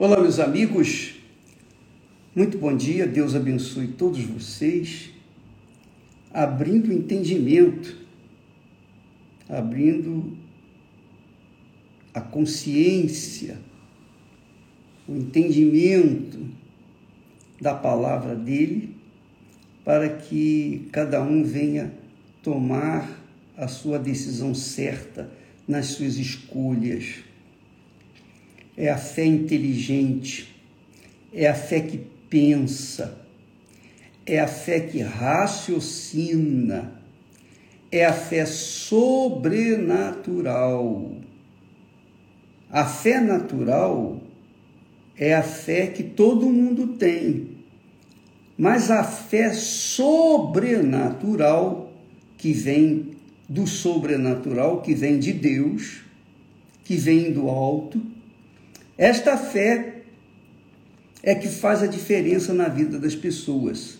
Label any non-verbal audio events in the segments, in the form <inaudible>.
Olá, meus amigos. Muito bom dia. Deus abençoe todos vocês. Abrindo entendimento, abrindo a consciência, o entendimento da palavra dele, para que cada um venha tomar a sua decisão certa nas suas escolhas é a fé inteligente, é a fé que pensa, é a fé que raciocina, é a fé sobrenatural. A fé natural é a fé que todo mundo tem, mas a fé sobrenatural, que vem do sobrenatural, que vem de Deus, que vem do alto, esta fé é que faz a diferença na vida das pessoas.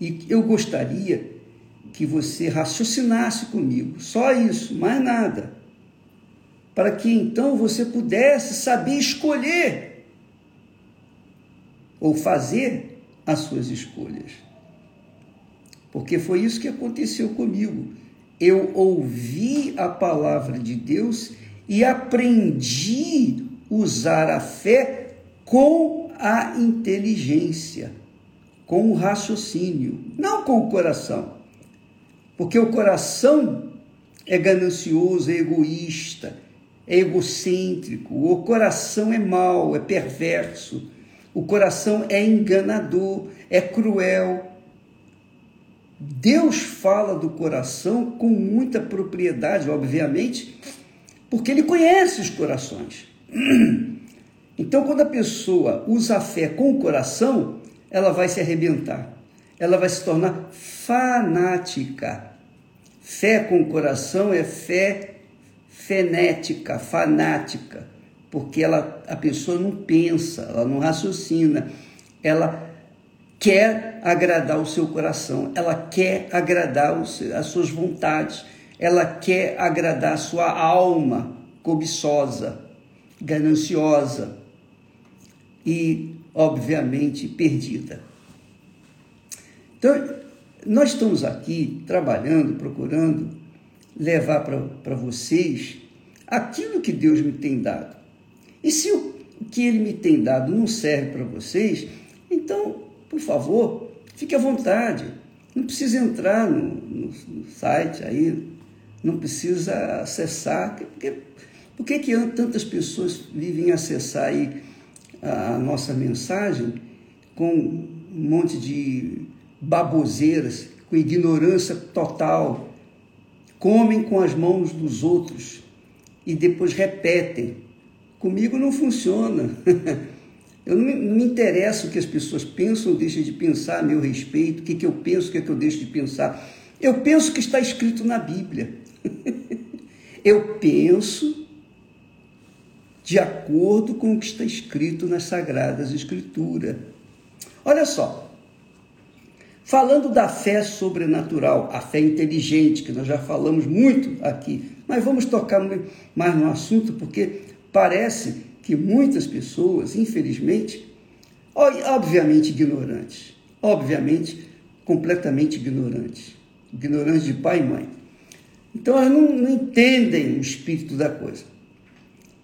E eu gostaria que você raciocinasse comigo, só isso, mais nada, para que então você pudesse saber escolher ou fazer as suas escolhas. Porque foi isso que aconteceu comigo. Eu ouvi a palavra de Deus e aprendi usar a fé com a inteligência, com o raciocínio, não com o coração. Porque o coração é ganancioso, é egoísta, é egocêntrico, o coração é mau, é perverso, o coração é enganador, é cruel. Deus fala do coração com muita propriedade, obviamente, porque ele conhece os corações. <clears throat> Então, quando a pessoa usa a fé com o coração, ela vai se arrebentar, ela vai se tornar fanática. Fé com o coração é fé fenética, fanática, porque ela, a pessoa não pensa, ela não raciocina, ela quer agradar o seu coração, ela quer agradar as suas vontades, ela quer agradar sua alma cobiçosa, gananciosa e, obviamente, perdida. Então, nós estamos aqui trabalhando, procurando levar para vocês aquilo que Deus me tem dado. E se o que Ele me tem dado não serve para vocês, então, por favor, fique à vontade. Não precisa entrar no, no, no site aí, não precisa acessar. Porque, por que, que tantas pessoas vivem acessar aí a nossa mensagem com um monte de baboseiras, com ignorância total, comem com as mãos dos outros e depois repetem. Comigo não funciona. <laughs> Eu não me, não me interessa o que as pessoas pensam ou deixam de pensar a meu respeito, o que, que eu penso, o que, que eu deixo de pensar. Eu penso que está escrito na Bíblia. <laughs> Eu penso de acordo com o que está escrito nas Sagradas Escrituras. Olha só, falando da fé sobrenatural, a fé inteligente, que nós já falamos muito aqui, mas vamos tocar mais no assunto porque parece que muitas pessoas, infelizmente, obviamente ignorantes, obviamente completamente ignorantes, ignorantes de pai e mãe, então elas não, não entendem o espírito da coisa.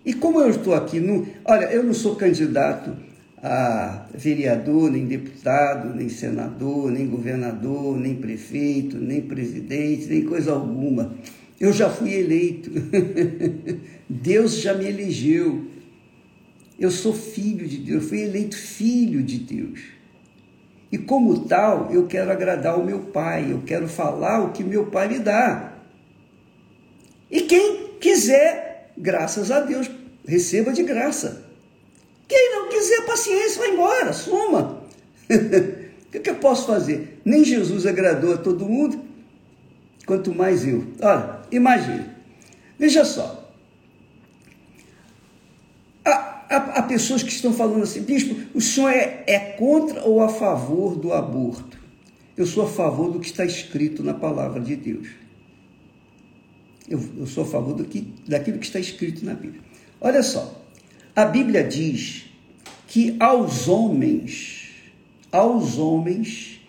E como eu estou aqui, olha, eu não sou candidato a vereador, nem deputado, nem senador, nem governador, nem prefeito, nem presidente, nem coisa alguma. Eu já fui eleito. <laughs> Deus já me elegeu. Eu sou filho de Deus, eu fui eleito filho de Deus. E como tal, eu quero agradar o meu pai, eu quero falar o que meu pai me dá. E quem quiser, graças a Deus, receba de graça. Quem não quiser, paciência, vai embora, suma. <laughs> o que, que eu posso fazer? Nem Jesus agradou a todo mundo, quanto mais eu. Olha, imagine. Veja só. Há, há, há, pessoas que estão falando assim, bispo, o senhor é, é contra ou a favor do aborto? Eu sou a favor do que está escrito na palavra de Deus. Eu, eu sou a favor do que, daquilo que está escrito na Bíblia. Olha só, A Bíblia diz que aos homens, aos homens,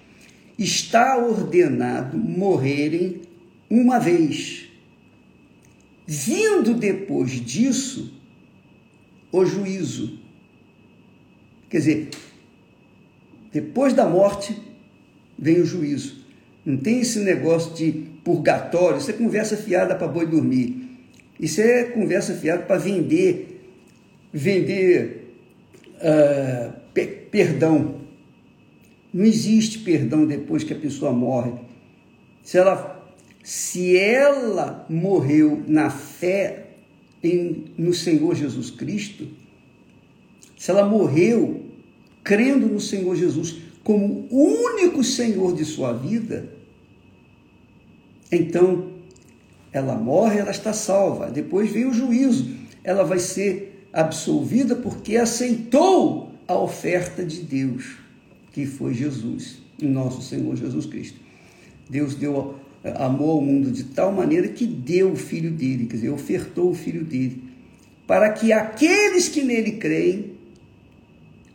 está ordenado morrerem uma vez. Vindo depois disso, o juízo. Quer dizer, depois da morte vem o juízo. Não tem esse negócio de purgatório, isso é conversa fiada para boi dormir. Isso é conversa fiada para vender, vender uh, pe perdão. Não existe perdão depois que a pessoa morre. Se ela, se ela morreu na fé em, no Senhor Jesus Cristo, se ela morreu crendo no Senhor Jesus como único Senhor de sua vida, então ela morre, ela está salva. Depois vem o juízo. Ela vai ser absolvida porque aceitou a oferta de Deus, que foi Jesus, nosso Senhor Jesus Cristo. Deus deu amor ao mundo de tal maneira que deu o filho dele, quer dizer, ofertou o filho dele, para que aqueles que nele creem,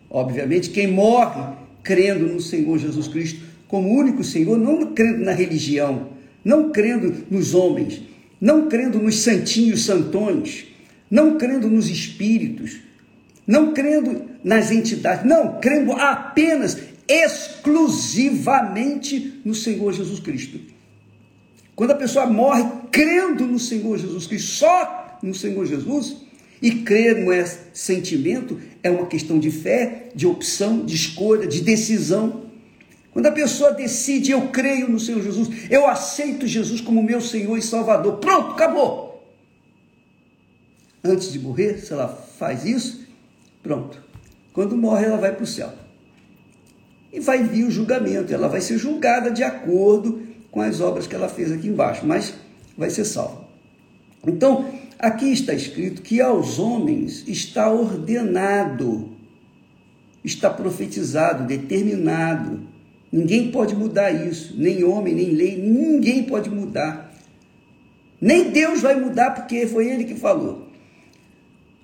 obviamente, quem morre crendo no Senhor Jesus Cristo como único Senhor, não crendo na religião, não crendo nos homens, não crendo nos santinhos santões, não crendo nos espíritos, não crendo nas entidades, não, crendo apenas, exclusivamente no Senhor Jesus Cristo. Quando a pessoa morre crendo no Senhor Jesus Cristo, só no Senhor Jesus, e crer não é sentimento, é uma questão de fé, de opção, de escolha, de decisão. Quando a pessoa decide, eu creio no Senhor Jesus, eu aceito Jesus como meu Senhor e Salvador, pronto, acabou. Antes de morrer, se ela faz isso, pronto. Quando morre, ela vai para o céu. E vai vir o julgamento, ela vai ser julgada de acordo com as obras que ela fez aqui embaixo, mas vai ser salva. Então, aqui está escrito que aos homens está ordenado, está profetizado, determinado Ninguém pode mudar isso, nem homem, nem lei, ninguém pode mudar. Nem Deus vai mudar, porque foi Ele que falou.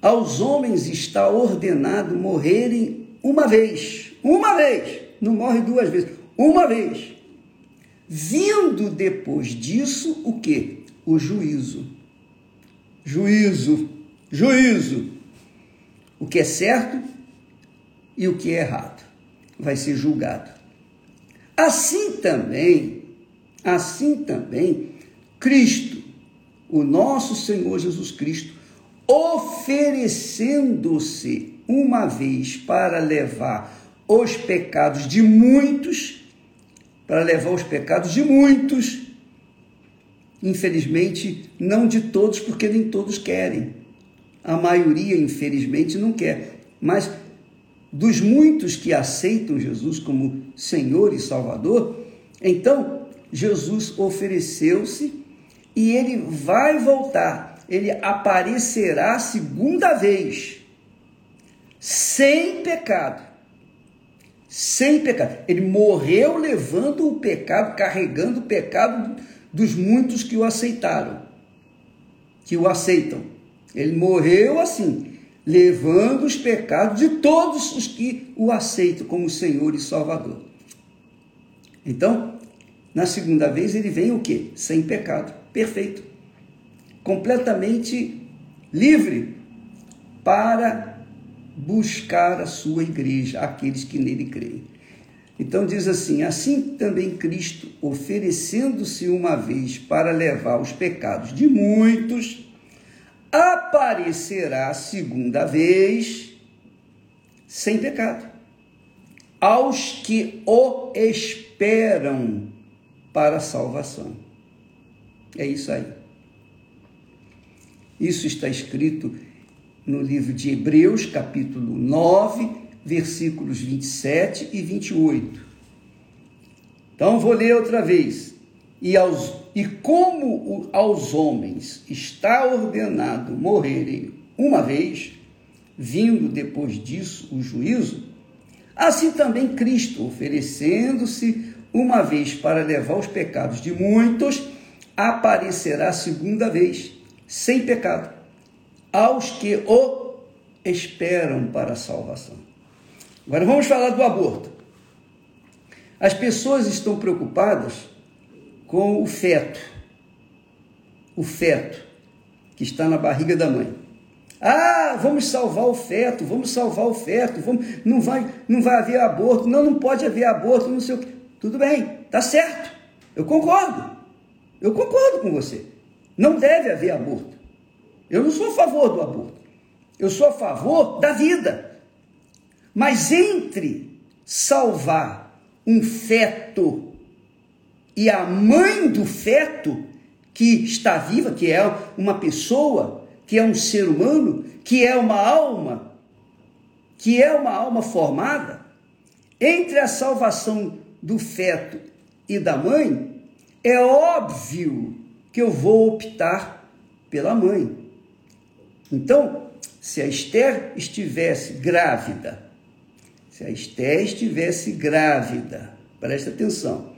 Aos homens está ordenado morrerem uma vez, uma vez, não morre duas vezes, uma vez. Vindo depois disso, o que? O juízo. Juízo, juízo. O que é certo e o que é errado vai ser julgado. Assim também, assim também, Cristo, o nosso Senhor Jesus Cristo, oferecendo-se uma vez para levar os pecados de muitos, para levar os pecados de muitos, infelizmente, não de todos, porque nem todos querem. A maioria, infelizmente, não quer. Mas dos muitos que aceitam Jesus como Senhor e Salvador, então Jesus ofereceu-se e ele vai voltar, ele aparecerá segunda vez, sem pecado. Sem pecado. Ele morreu levando o pecado, carregando o pecado dos muitos que o aceitaram, que o aceitam. Ele morreu assim, levando os pecados de todos os que o aceitam como Senhor e Salvador. Então, na segunda vez ele vem o quê? Sem pecado, perfeito, completamente livre para buscar a sua igreja, aqueles que nele creem. Então diz assim: assim também Cristo, oferecendo-se uma vez para levar os pecados de muitos, aparecerá segunda vez sem pecado aos que o esperam para a salvação. É isso aí. Isso está escrito no livro de Hebreus, capítulo 9, versículos 27 e 28. Então vou ler outra vez. E aos e como aos homens está ordenado morrerem uma vez, vindo depois disso o juízo, assim também Cristo, oferecendo-se uma vez para levar os pecados de muitos, aparecerá segunda vez, sem pecado, aos que o esperam para a salvação. Agora vamos falar do aborto. As pessoas estão preocupadas com o feto, o feto que está na barriga da mãe. Ah, vamos salvar o feto, vamos salvar o feto, vamos, não, vai, não vai haver aborto, não, não pode haver aborto, não sei o que. Tudo bem, tá certo, eu concordo, eu concordo com você. Não deve haver aborto. Eu não sou a favor do aborto, eu sou a favor da vida. Mas entre salvar um feto e a mãe do feto, que está viva, que é uma pessoa, que é um ser humano, que é uma alma, que é uma alma formada, entre a salvação do feto e da mãe, é óbvio que eu vou optar pela mãe. Então, se a Esther estivesse grávida, se a Esther estivesse grávida, presta atenção,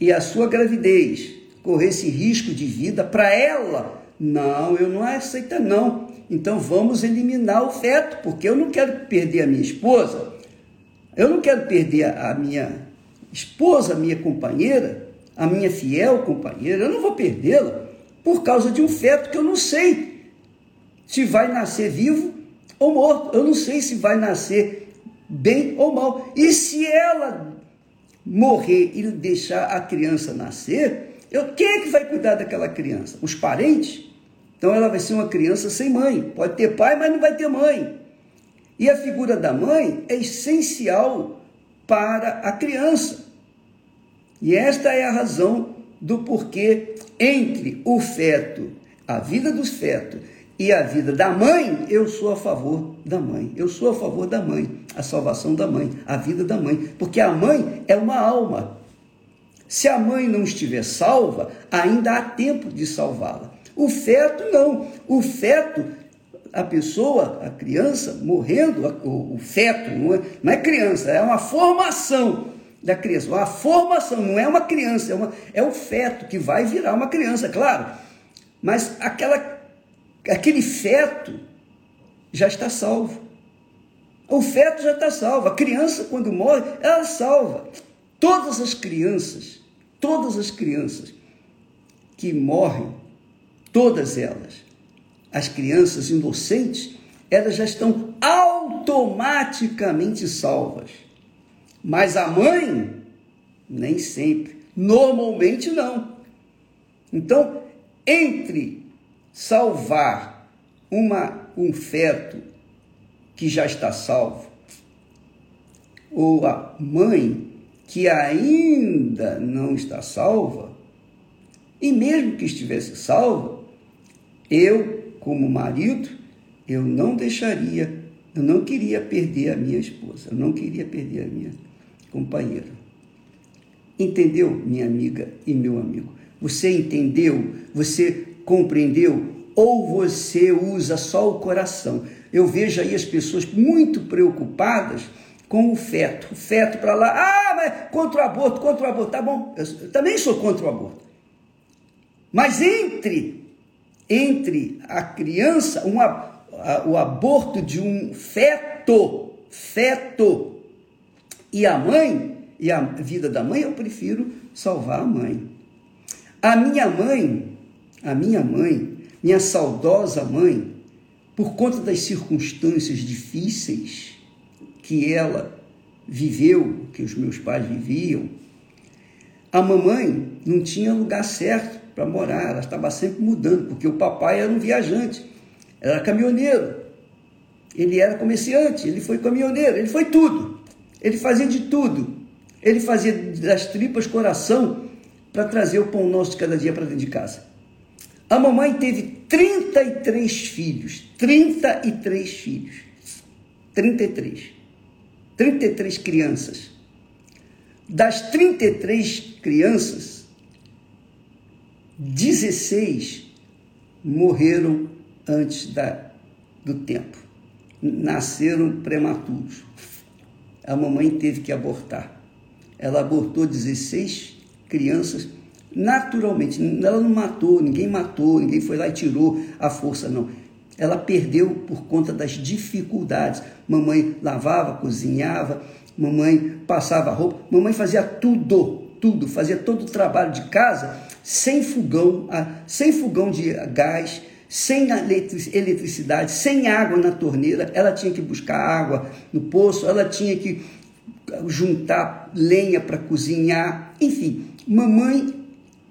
e a sua gravidez corresse risco de vida para ela, não, eu não aceito não. Então vamos eliminar o feto, porque eu não quero perder a minha esposa, eu não quero perder a minha esposa, a minha companheira, a minha fiel companheira, eu não vou perdê-la por causa de um feto que eu não sei se vai nascer vivo ou morto, eu não sei se vai nascer bem ou mal. E se ela morrer e deixar a criança nascer, eu, quem é que vai cuidar daquela criança? Os parentes? Então ela vai ser uma criança sem mãe. Pode ter pai, mas não vai ter mãe. E a figura da mãe é essencial para a criança. E esta é a razão do porquê entre o feto, a vida do feto e a vida da mãe, eu sou a favor da mãe. Eu sou a favor da mãe, a salvação da mãe, a vida da mãe, porque a mãe é uma alma. Se a mãe não estiver salva, ainda há tempo de salvá-la. O feto não. O feto, a pessoa, a criança morrendo, o, feto não é, não é criança, é uma formação da criança. A formação não é uma criança, é, uma, é o feto que vai virar uma criança, claro. Mas aquela, aquele feto já está salvo. O feto já está salvo. A criança, quando morre, ela salva. Todas as crianças, todas as crianças que morrem, todas elas, as crianças inocentes, elas já estão automaticamente salvas. Mas a mãe, nem sempre, normalmente não. Então, entre salvar uma, um feto que já está salvo, ou a mãe que ainda não está salva, e mesmo que estivesse salva, eu, como marido, eu não deixaria, eu não queria perder a minha esposa, eu não queria perder a minha companheira. Entendeu, minha amiga e meu amigo? Você entendeu? Você compreendeu? Ou você usa só o coração? Eu vejo aí as pessoas muito preocupadas com o feto. O feto para lá, ah, mas contra o aborto, contra o aborto. Tá bom, eu também sou contra o aborto. Mas entre entre a criança, um, a, o aborto de um feto, feto, e a mãe, e a vida da mãe, eu prefiro salvar a mãe. A minha mãe, a minha mãe, minha saudosa mãe, por conta das circunstâncias difíceis, que ela viveu, que os meus pais viviam, a mamãe não tinha lugar certo para morar, ela estava sempre mudando, porque o papai era um viajante, era caminhoneiro, ele era comerciante, ele foi caminhoneiro, ele foi tudo, ele fazia de tudo, ele fazia das tripas coração para trazer o pão nosso de cada dia para dentro de casa. A mamãe teve 33 filhos, 33 filhos, 33. 33 crianças. Das 33 crianças, 16 morreram antes da, do tempo. Nasceram prematuros. A mamãe teve que abortar. Ela abortou 16 crianças naturalmente. Ela não matou, ninguém matou, ninguém foi lá e tirou a força, não. ela perdeu por conta das dificuldades. Mamãe lavava, cozinhava, mamãe passava roupa, mamãe fazia tudo, tudo, fazia todo o trabalho de casa sem fogão, sem fogão de gás, sem eletricidade, sem água na torneira. Ela tinha que buscar água no poço, ela tinha que juntar lenha para cozinhar. Enfim, mamãe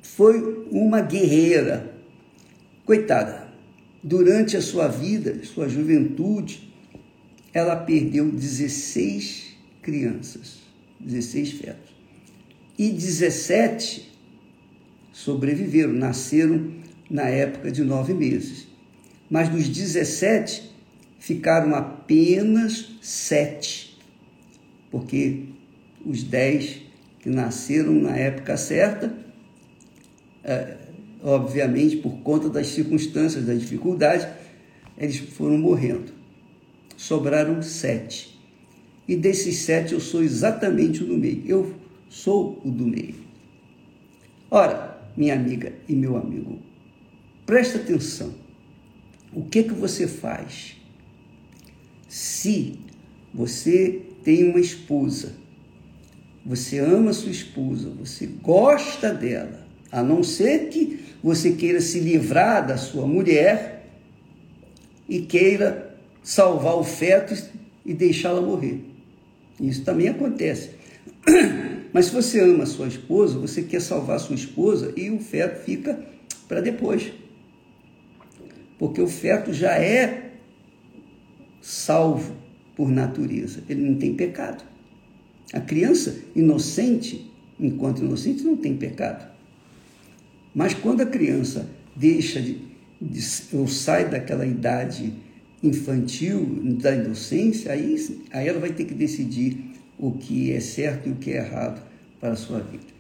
foi uma guerreira. Coitada, durante a sua vida, sua juventude, ela perdeu 16 crianças, 16 fetos. E 17 sobreviveram, nasceram na época de nove meses. Mas dos 17, ficaram apenas sete, porque os 10 que nasceram na época certa, obviamente por conta das circunstâncias, da dificuldade, eles foram morrendo. Sobraram sete. E desses sete eu sou exatamente o do meio. Eu sou o do meio. Ora, minha amiga e meu amigo, presta atenção. O que que você faz se você tem uma esposa, você ama sua esposa, você gosta dela, a não ser que você queira se livrar da sua mulher e queira salvar o feto e deixá-la morrer. Isso também acontece. <clears throat> Mas se você ama a sua esposa, você quer salvar a sua esposa e o feto fica para depois. Porque o feto já é salvo por natureza, ele não tem pecado. A criança inocente, enquanto inocente, não tem pecado. Mas quando a criança deixa de, de ou sai daquela idade infantil, da inocência, aí, aí ela vai ter que decidir o que é certo e o que é errado para a sua vida.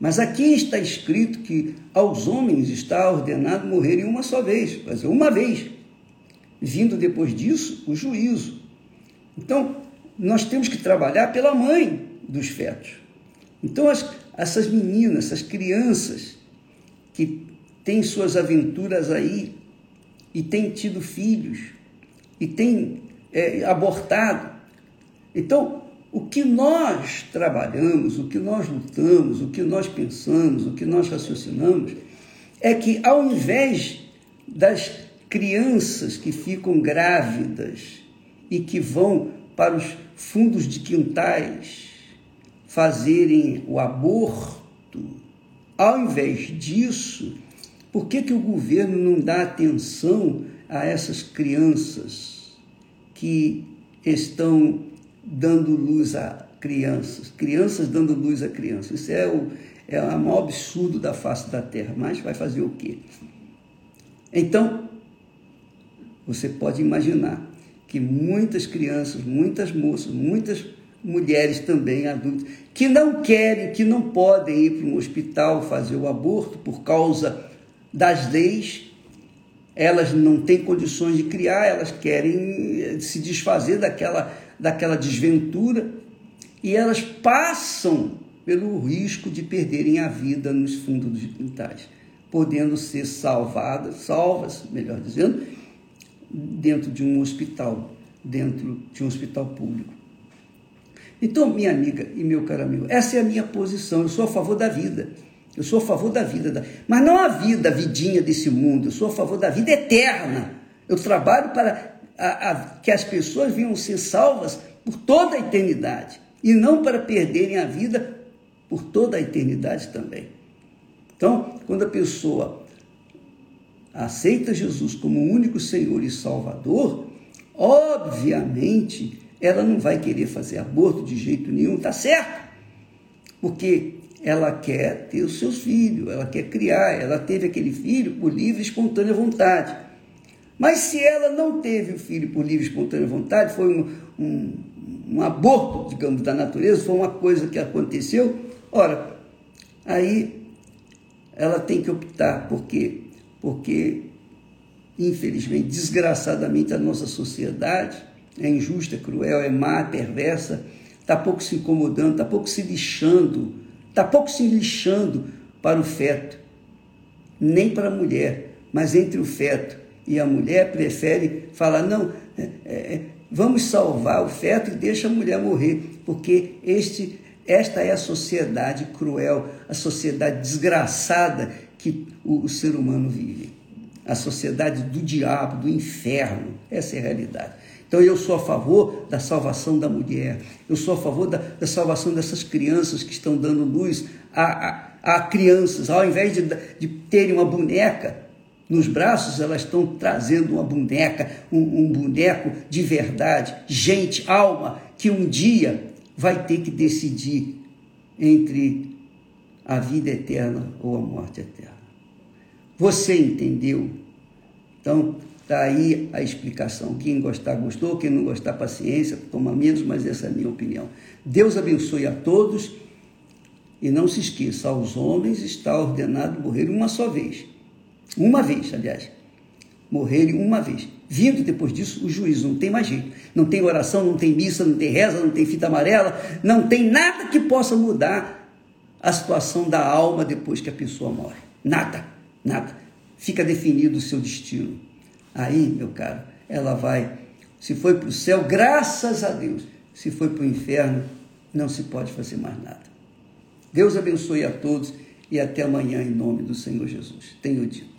Mas aqui está escrito que aos homens está ordenado morrerem uma só vez, fazer uma vez, vindo depois disso o juízo. Então, nós temos que trabalhar pela mãe dos fetos. Então, as, essas meninas, essas crianças que têm suas aventuras aí e têm tido filhos e têm é, abortado. Então, o que nós trabalhamos, o que nós lutamos, o que nós pensamos, o que nós raciocinamos, é que ao invés das crianças que ficam grávidas e que vão para os fundos de quintais fazerem o aborto, ao invés disso, por que, que o governo não dá atenção a essas crianças que estão dando luz a crianças, crianças dando luz a crianças. Isso é o, é o maior absurdo da face da terra, mas vai fazer o quê? Então, você pode imaginar que muitas crianças, muitas moças, muitas mulheres também adultas, que não querem, que não podem ir para um hospital fazer o aborto por causa das leis, elas não têm condições de criar, elas querem se desfazer daquela daquela desventura e elas passam pelo risco de perderem a vida nos fundos dos quintais, podendo ser salvadas, salvas, melhor dizendo, dentro de um hospital, dentro de um hospital público. Então, minha amiga e meu caro amigo, essa é a minha posição. Eu sou a favor da vida. Eu sou a favor da vida, mas não a vida, a vidinha desse mundo. Eu sou a favor da vida eterna. Eu trabalho para a, a, que as pessoas venham ser salvas por toda a eternidade e não para perderem a vida por toda a eternidade também. Então, quando a pessoa aceita Jesus como único Senhor e Salvador, obviamente ela não vai querer fazer aborto de jeito nenhum, tá certo? Porque ela quer ter os seus filhos, ela quer criar, ela teve aquele filho por livre e espontânea vontade. Mas se ela não teve o filho por livre e espontânea vontade, foi um, um, um aborto, digamos, da natureza, foi uma coisa que aconteceu, ora, aí ela tem que optar, por quê? Porque, infelizmente, desgraçadamente, a nossa sociedade é injusta, é cruel, é má, é perversa, está pouco se incomodando, está pouco se lixando, está pouco se lixando para o feto, nem para a mulher, mas entre o feto E a mulher prefere falar: não, é, é, vamos salvar o feto e deixa a mulher morrer, porque este, esta é a sociedade cruel, a sociedade desgraçada que o, o ser humano vive. A sociedade do diabo, do inferno. Essa é a realidade. Então eu sou a favor da salvação da mulher, eu sou a favor da, da salvação dessas crianças que estão dando luz a, a, a crianças, ao invés de, de terem uma boneca nos braços, elas estão trazendo uma boneca, um, um boneco de verdade, gente, alma, que um dia vai ter que decidir entre a vida eterna ou a morte eterna. Você entendeu? Então, está aí a explicação. Quem gostar, gostou. Quem não gostar, paciência, toma menos, mas essa é a minha opinião. Deus abençoe a todos. E não se esqueça, aos homens está ordenado morrer uma só vez. Uma vez, aliás. Morrerem uma vez. Vindo depois disso o juízo, não tem mais jeito. Não tem oração, não tem missa, não tem reza, não tem fita amarela, não tem nada que possa mudar a situação da alma depois que a pessoa morre. Nada, nada. Fica definido o seu destino. Aí, meu caro, ela vai. Se foi para o céu, graças a Deus. Se foi para o inferno, não se pode fazer mais nada. Deus abençoe a todos e até amanhã em nome do Senhor Jesus. Tenho dito.